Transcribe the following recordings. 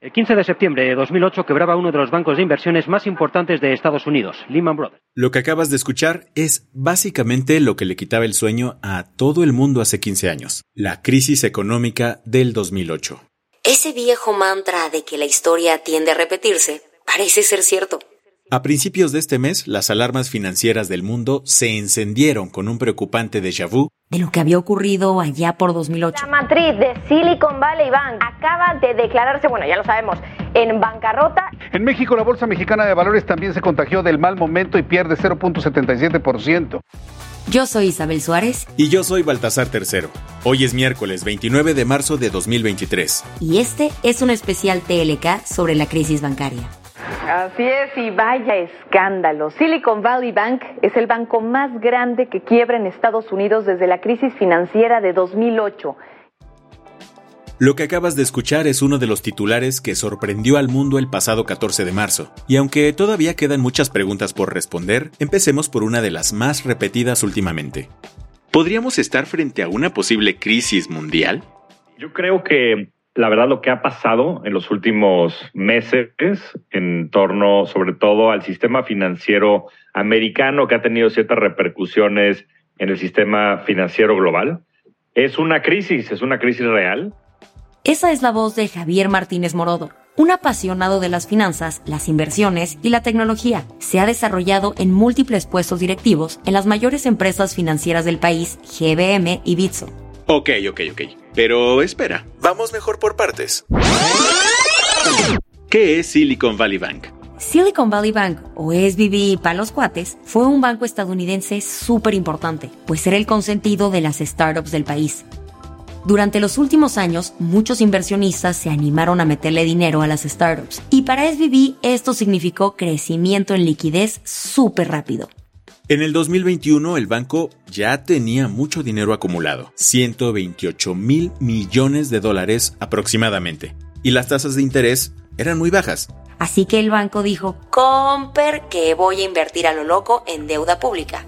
El 15 de septiembre de 2008 quebraba uno de los bancos de inversiones más importantes de Estados Unidos, Lehman Brothers. Lo que acabas de escuchar es básicamente lo que le quitaba el sueño a todo el mundo hace 15 años, la crisis económica del 2008. Ese viejo mantra de que la historia tiende a repetirse parece ser cierto. A principios de este mes, las alarmas financieras del mundo se encendieron con un preocupante déjà vu de lo que había ocurrido allá por 2008. La matriz de Silicon Valley Bank acaba de declararse, bueno, ya lo sabemos, en bancarrota. En México, la Bolsa Mexicana de Valores también se contagió del mal momento y pierde 0.77%. Yo soy Isabel Suárez. Y yo soy Baltasar Tercero. Hoy es miércoles 29 de marzo de 2023. Y este es un especial TLK sobre la crisis bancaria. Así es, y vaya escándalo. Silicon Valley Bank es el banco más grande que quiebra en Estados Unidos desde la crisis financiera de 2008. Lo que acabas de escuchar es uno de los titulares que sorprendió al mundo el pasado 14 de marzo. Y aunque todavía quedan muchas preguntas por responder, empecemos por una de las más repetidas últimamente. ¿Podríamos estar frente a una posible crisis mundial? Yo creo que la verdad lo que ha pasado en los últimos meses en torno sobre todo al sistema financiero americano que ha tenido ciertas repercusiones en el sistema financiero global. Es una crisis, es una crisis real. Esa es la voz de Javier Martínez Morodo, un apasionado de las finanzas, las inversiones y la tecnología. Se ha desarrollado en múltiples puestos directivos en las mayores empresas financieras del país, GBM y Bitso. Ok, ok, ok. Pero espera, vamos mejor por partes. ¿Qué es Silicon Valley Bank? Silicon Valley Bank, o SVB para los cuates, fue un banco estadounidense súper importante, pues era el consentido de las startups del país. Durante los últimos años, muchos inversionistas se animaron a meterle dinero a las startups, y para SVB esto significó crecimiento en liquidez súper rápido. En el 2021 el banco ya tenía mucho dinero acumulado, 128 mil millones de dólares aproximadamente, y las tasas de interés eran muy bajas. Así que el banco dijo, Comper, que voy a invertir a lo loco en deuda pública.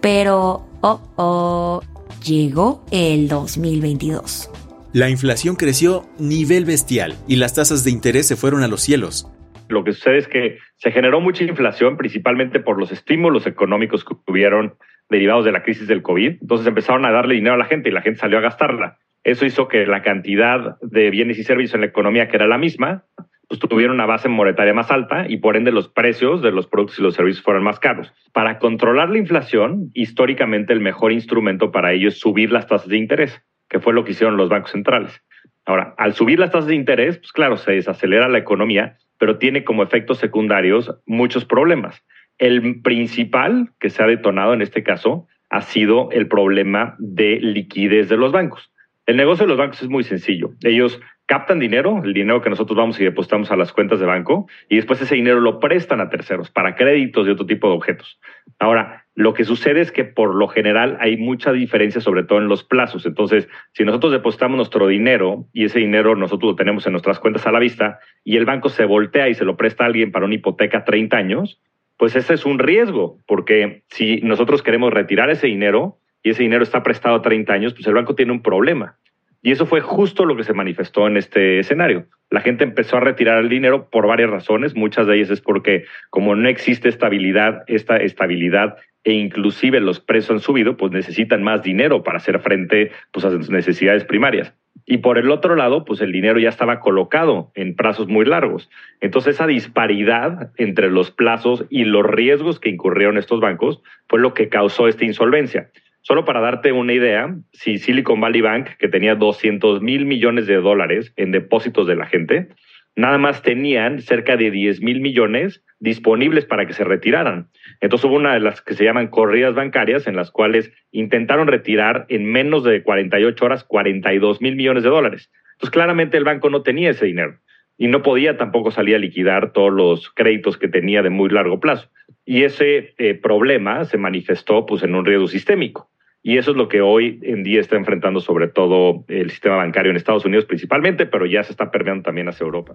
Pero, oh, oh, llegó el 2022. La inflación creció nivel bestial y las tasas de interés se fueron a los cielos. Lo que sucede es que se generó mucha inflación, principalmente por los estímulos económicos que tuvieron derivados de la crisis del COVID. Entonces empezaron a darle dinero a la gente y la gente salió a gastarla. Eso hizo que la cantidad de bienes y servicios en la economía, que era la misma, pues tuvieron una base monetaria más alta y por ende los precios de los productos y los servicios fueron más caros. Para controlar la inflación, históricamente el mejor instrumento para ello es subir las tasas de interés, que fue lo que hicieron los bancos centrales. Ahora, al subir las tasas de interés, pues claro, se desacelera la economía, pero tiene como efectos secundarios muchos problemas. El principal que se ha detonado en este caso ha sido el problema de liquidez de los bancos. El negocio de los bancos es muy sencillo. Ellos captan dinero, el dinero que nosotros vamos y depositamos a las cuentas de banco, y después ese dinero lo prestan a terceros para créditos y otro tipo de objetos. Ahora, lo que sucede es que por lo general hay mucha diferencia, sobre todo en los plazos. Entonces, si nosotros depositamos nuestro dinero y ese dinero nosotros lo tenemos en nuestras cuentas a la vista y el banco se voltea y se lo presta a alguien para una hipoteca a 30 años, pues ese es un riesgo, porque si nosotros queremos retirar ese dinero y ese dinero está prestado a 30 años, pues el banco tiene un problema. Y eso fue justo lo que se manifestó en este escenario. La gente empezó a retirar el dinero por varias razones. Muchas de ellas es porque como no existe estabilidad, esta estabilidad e inclusive los precios han subido, pues necesitan más dinero para hacer frente pues, a sus necesidades primarias. Y por el otro lado, pues el dinero ya estaba colocado en plazos muy largos. Entonces esa disparidad entre los plazos y los riesgos que incurrieron estos bancos fue lo que causó esta insolvencia. Solo para darte una idea, si Silicon Valley Bank, que tenía 200 mil millones de dólares en depósitos de la gente, nada más tenían cerca de 10 mil millones disponibles para que se retiraran. Entonces hubo una de las que se llaman corridas bancarias en las cuales intentaron retirar en menos de 48 horas 42 mil millones de dólares. Entonces claramente el banco no tenía ese dinero y no podía tampoco salir a liquidar todos los créditos que tenía de muy largo plazo. Y ese eh, problema se manifestó pues, en un riesgo sistémico. Y eso es lo que hoy en día está enfrentando sobre todo el sistema bancario en Estados Unidos principalmente, pero ya se está perdiendo también hacia Europa.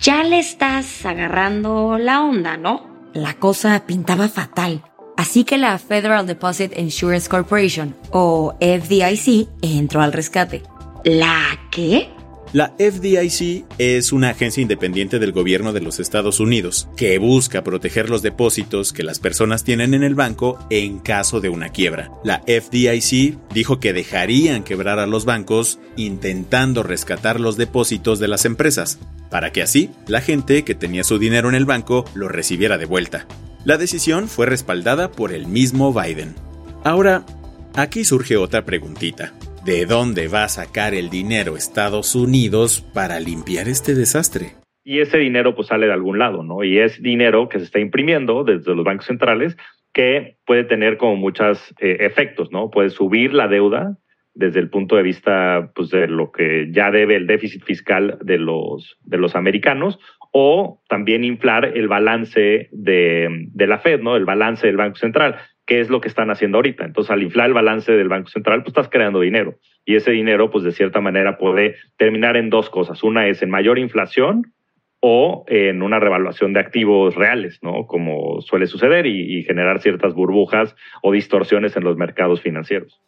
Ya le estás agarrando la onda, ¿no? La cosa pintaba fatal. Así que la Federal Deposit Insurance Corporation, o FDIC, entró al rescate. ¿La qué? La FDIC es una agencia independiente del gobierno de los Estados Unidos que busca proteger los depósitos que las personas tienen en el banco en caso de una quiebra. La FDIC dijo que dejarían quebrar a los bancos intentando rescatar los depósitos de las empresas, para que así la gente que tenía su dinero en el banco lo recibiera de vuelta. La decisión fue respaldada por el mismo Biden. Ahora, aquí surge otra preguntita de dónde va a sacar el dinero Estados Unidos para limpiar este desastre. Y ese dinero pues sale de algún lado, ¿no? Y es dinero que se está imprimiendo desde los bancos centrales que puede tener como muchos eh, efectos, ¿no? Puede subir la deuda desde el punto de vista pues, de lo que ya debe el déficit fiscal de los, de los americanos o también inflar el balance de, de la Fed, ¿no? El balance del Banco Central qué es lo que están haciendo ahorita. Entonces, al inflar el balance del Banco Central, pues estás creando dinero. Y ese dinero, pues de cierta manera, puede terminar en dos cosas. Una es en mayor inflación o en una revaluación de activos reales, ¿no? Como suele suceder y, generar ciertas burbujas o distorsiones en los mercados financieros.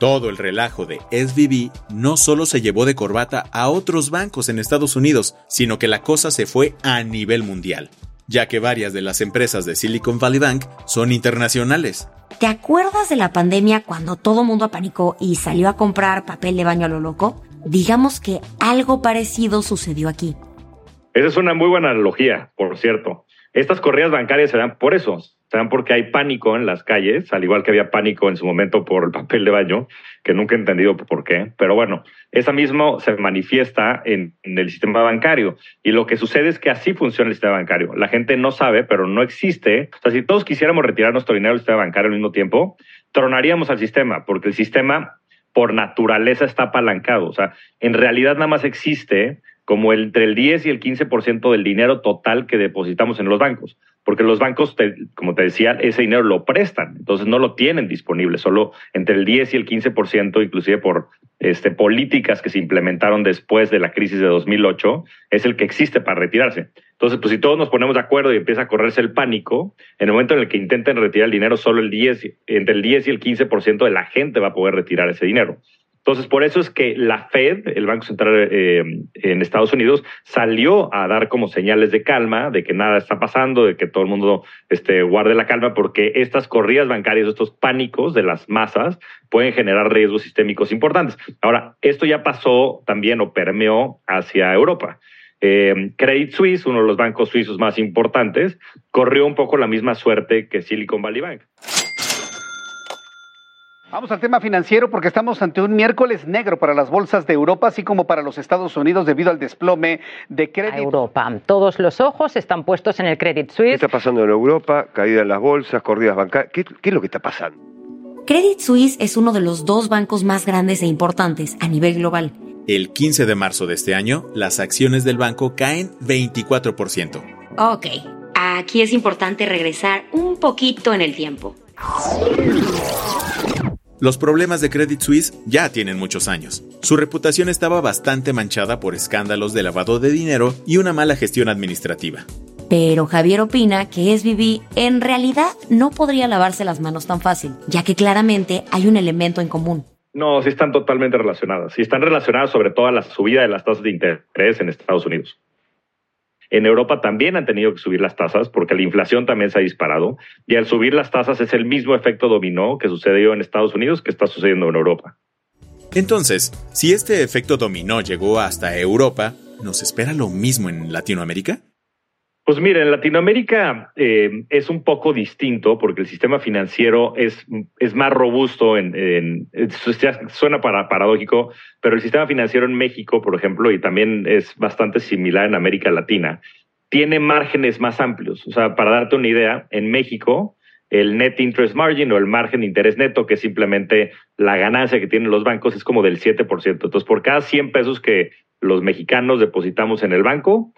Todo el relajo de SVB no solo se llevó de corbata a otros bancos en Estados Unidos, sino que la cosa se fue a nivel mundial ya que varias de las empresas de Silicon Valley Bank son internacionales. ¿Te acuerdas de la pandemia cuando todo mundo apanicó y salió a comprar papel de baño a lo loco? Digamos que algo parecido sucedió aquí. Esa es una muy buena analogía, por cierto. Estas corridas bancarias se dan por eso, se dan porque hay pánico en las calles, al igual que había pánico en su momento por el papel de baño, que nunca he entendido por qué. Pero bueno, esa mismo se manifiesta en, el sistema bancario. Y lo que sucede es que así funciona el sistema bancario. La gente no sabe, pero no existe. O sea, si todos quisiéramos retirar nuestro dinero del sistema bancario al mismo tiempo, tronaríamos al sistema, porque el sistema por naturaleza está apalancado. O sea, en realidad nada más existe como entre el 10 y el 15% del dinero total que depositamos en los bancos, porque los bancos, como te decía, ese dinero lo prestan, entonces no lo tienen disponible, solo entre el 10 y el 15%, inclusive por este, políticas que se implementaron después de la crisis de 2008, es el que existe para retirarse. Entonces, pues si todos nos ponemos de acuerdo y empieza a correrse el pánico, en el momento en el que intenten retirar el dinero, solo el 10, entre el 10 y el 15% de la gente va a poder retirar ese dinero. Entonces, por eso es que la Fed, el Banco Central eh, en Estados Unidos, salió a dar como señales de calma, de que nada está pasando, de que todo el mundo este, guarde la calma, porque estas corridas bancarias, estos pánicos de las masas, pueden generar riesgos sistémicos importantes. Ahora, esto ya pasó también o permeó hacia Europa. Eh, Credit Suisse, uno de los bancos suizos más importantes, corrió un poco la misma suerte que Silicon Valley Bank. Vamos al tema financiero porque estamos ante un miércoles negro para las bolsas de Europa, así como para los Estados Unidos debido al desplome de crédito. Europa. Todos los ojos están puestos en el Credit Suisse. ¿Qué está pasando en Europa? Caída en las bolsas, corridas bancarias. ¿Qué, ¿Qué, es lo que está pasando? Credit Suisse es uno de los dos bancos más grandes e importantes a nivel global. El 15 de marzo de este año, las acciones del banco caen 24%. Ok, aquí es importante regresar un poquito en el tiempo. Los problemas de Credit Suisse ya tienen muchos años. Su reputación estaba bastante manchada por escándalos de lavado de dinero y una mala gestión administrativa. Pero Javier opina que SBB en realidad no podría lavarse las manos tan fácil, ya que claramente hay un elemento en común. No, sí están totalmente relacionadas. Sí están relacionadas sobre todo a la subida de las tasas de interés en Estados Unidos. En Europa también han tenido que subir las tasas porque la inflación también se ha disparado y al subir las tasas es el mismo efecto dominó que sucedió en Estados Unidos que está sucediendo en Europa. Entonces, si este efecto dominó llegó hasta Europa, ¿nos espera lo mismo en Latinoamérica? Pues mire, en Latinoamérica eh, es un poco distinto porque el sistema financiero es, es más robusto, en, en, suena para, paradójico, pero el sistema financiero en México, por ejemplo, y también es bastante similar en América Latina, tiene márgenes más amplios. O sea, para darte una idea, en México, el net interest margin o el margen de interés neto, que es simplemente la ganancia que tienen los bancos, es como del 7%. Entonces, por cada 100 pesos que los mexicanos depositamos en el banco,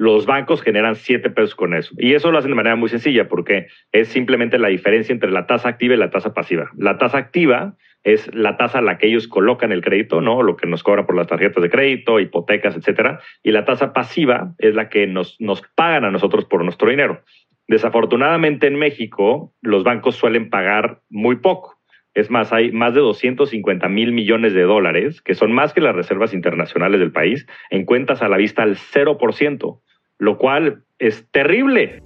los bancos generan 7 pesos con eso. Y eso lo hacen de manera muy sencilla porque es simplemente la diferencia entre la tasa activa y la tasa pasiva. La tasa activa es la tasa a la que ellos colocan el crédito, ¿no? Lo que nos cobra por las tarjetas de crédito, hipotecas, etcétera. Y la tasa pasiva es la que nos, nos pagan a nosotros por nuestro dinero. Desafortunadamente en México, los bancos suelen pagar muy poco. Es más, hay más de 250 mil millones de dólares, que son más que las reservas internacionales del país, en cuentas a la vista al 0%, lo cual es terrible.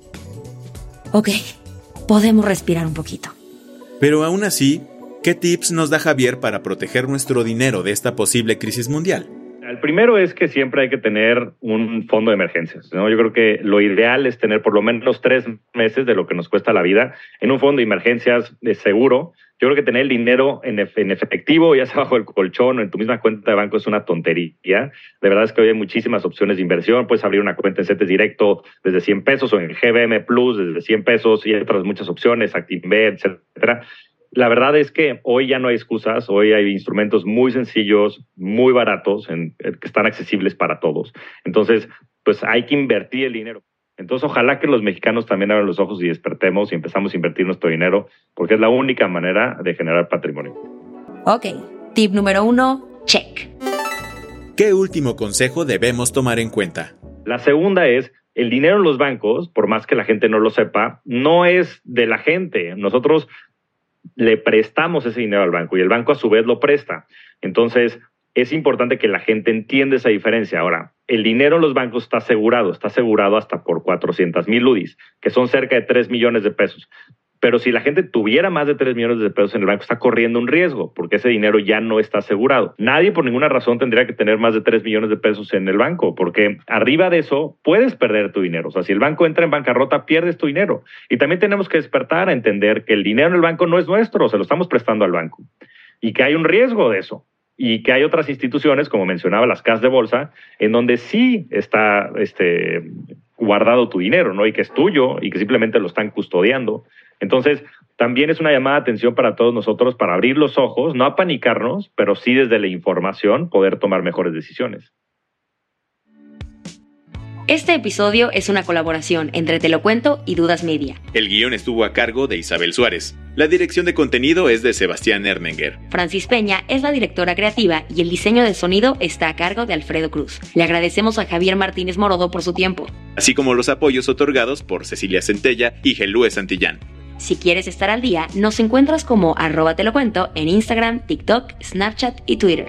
Ok, podemos respirar un poquito. Pero aún así, ¿qué tips nos da Javier para proteger nuestro dinero de esta posible crisis mundial? El primero es que siempre hay que tener un fondo de emergencias. ¿no? Yo creo que lo ideal es tener por lo menos tres meses de lo que nos cuesta la vida en un fondo de emergencias de seguro yo creo que tener el dinero en, efectivo, ya sea bajo el colchón o en tu misma cuenta de banco, es una tontería. De verdad es que hoy hay muchísimas opciones de inversión. Puedes abrir una cuenta en CETES directo desde 100 pesos o en GBM Plus desde 100 pesos y otras muchas opciones, ActiveBet, etcétera. La verdad es que hoy ya no hay excusas, hoy hay instrumentos muy sencillos, muy baratos, en, que están accesibles para todos. Entonces, pues hay que invertir el dinero. Entonces, ojalá que los mexicanos también abran los ojos y despertemos y empezamos a invertir nuestro dinero, porque es la única manera de generar patrimonio. Ok, tip número uno, check. ¿Qué último consejo debemos tomar en cuenta? La segunda es, el dinero en los bancos, por más que la gente no lo sepa, no es de la gente. Nosotros le prestamos ese dinero al banco y el banco a su vez lo presta. Entonces, es importante que la gente entienda esa diferencia. Ahora, el dinero en los bancos está asegurado, está asegurado hasta por 400 mil UDIs, que son cerca de 3 millones de pesos. Pero si la gente tuviera más de 3 millones de pesos en el banco, está corriendo un riesgo, porque ese dinero ya no está asegurado. Nadie por ninguna razón tendría que tener más de 3 millones de pesos en el banco, porque arriba de eso puedes perder tu dinero. O sea, si el banco entra en bancarrota, pierdes tu dinero. Y también tenemos que despertar a entender que el dinero en el banco no es nuestro, se lo estamos prestando al banco. Y que hay un riesgo de eso y que hay otras instituciones, como mencionaba las casas de bolsa, en donde sí está este, guardado tu dinero, ¿no? Y que es tuyo y que simplemente lo están custodiando. Entonces, también es una llamada de atención para todos nosotros para abrir los ojos, no apanicarnos, pero sí desde la información poder tomar mejores decisiones. Este episodio es una colaboración entre Te lo cuento y Dudas Media. El guion estuvo a cargo de Isabel Suárez. La dirección de contenido es de Sebastián Ermenger. Francis Peña es la directora creativa y el diseño de sonido está a cargo de Alfredo Cruz. Le agradecemos a Javier Martínez Morodo por su tiempo. Así como los apoyos otorgados por Cecilia Centella y Gelúe Santillán. Si quieres estar al día, nos encuentras como arroba te lo cuento en Instagram, TikTok, Snapchat y Twitter.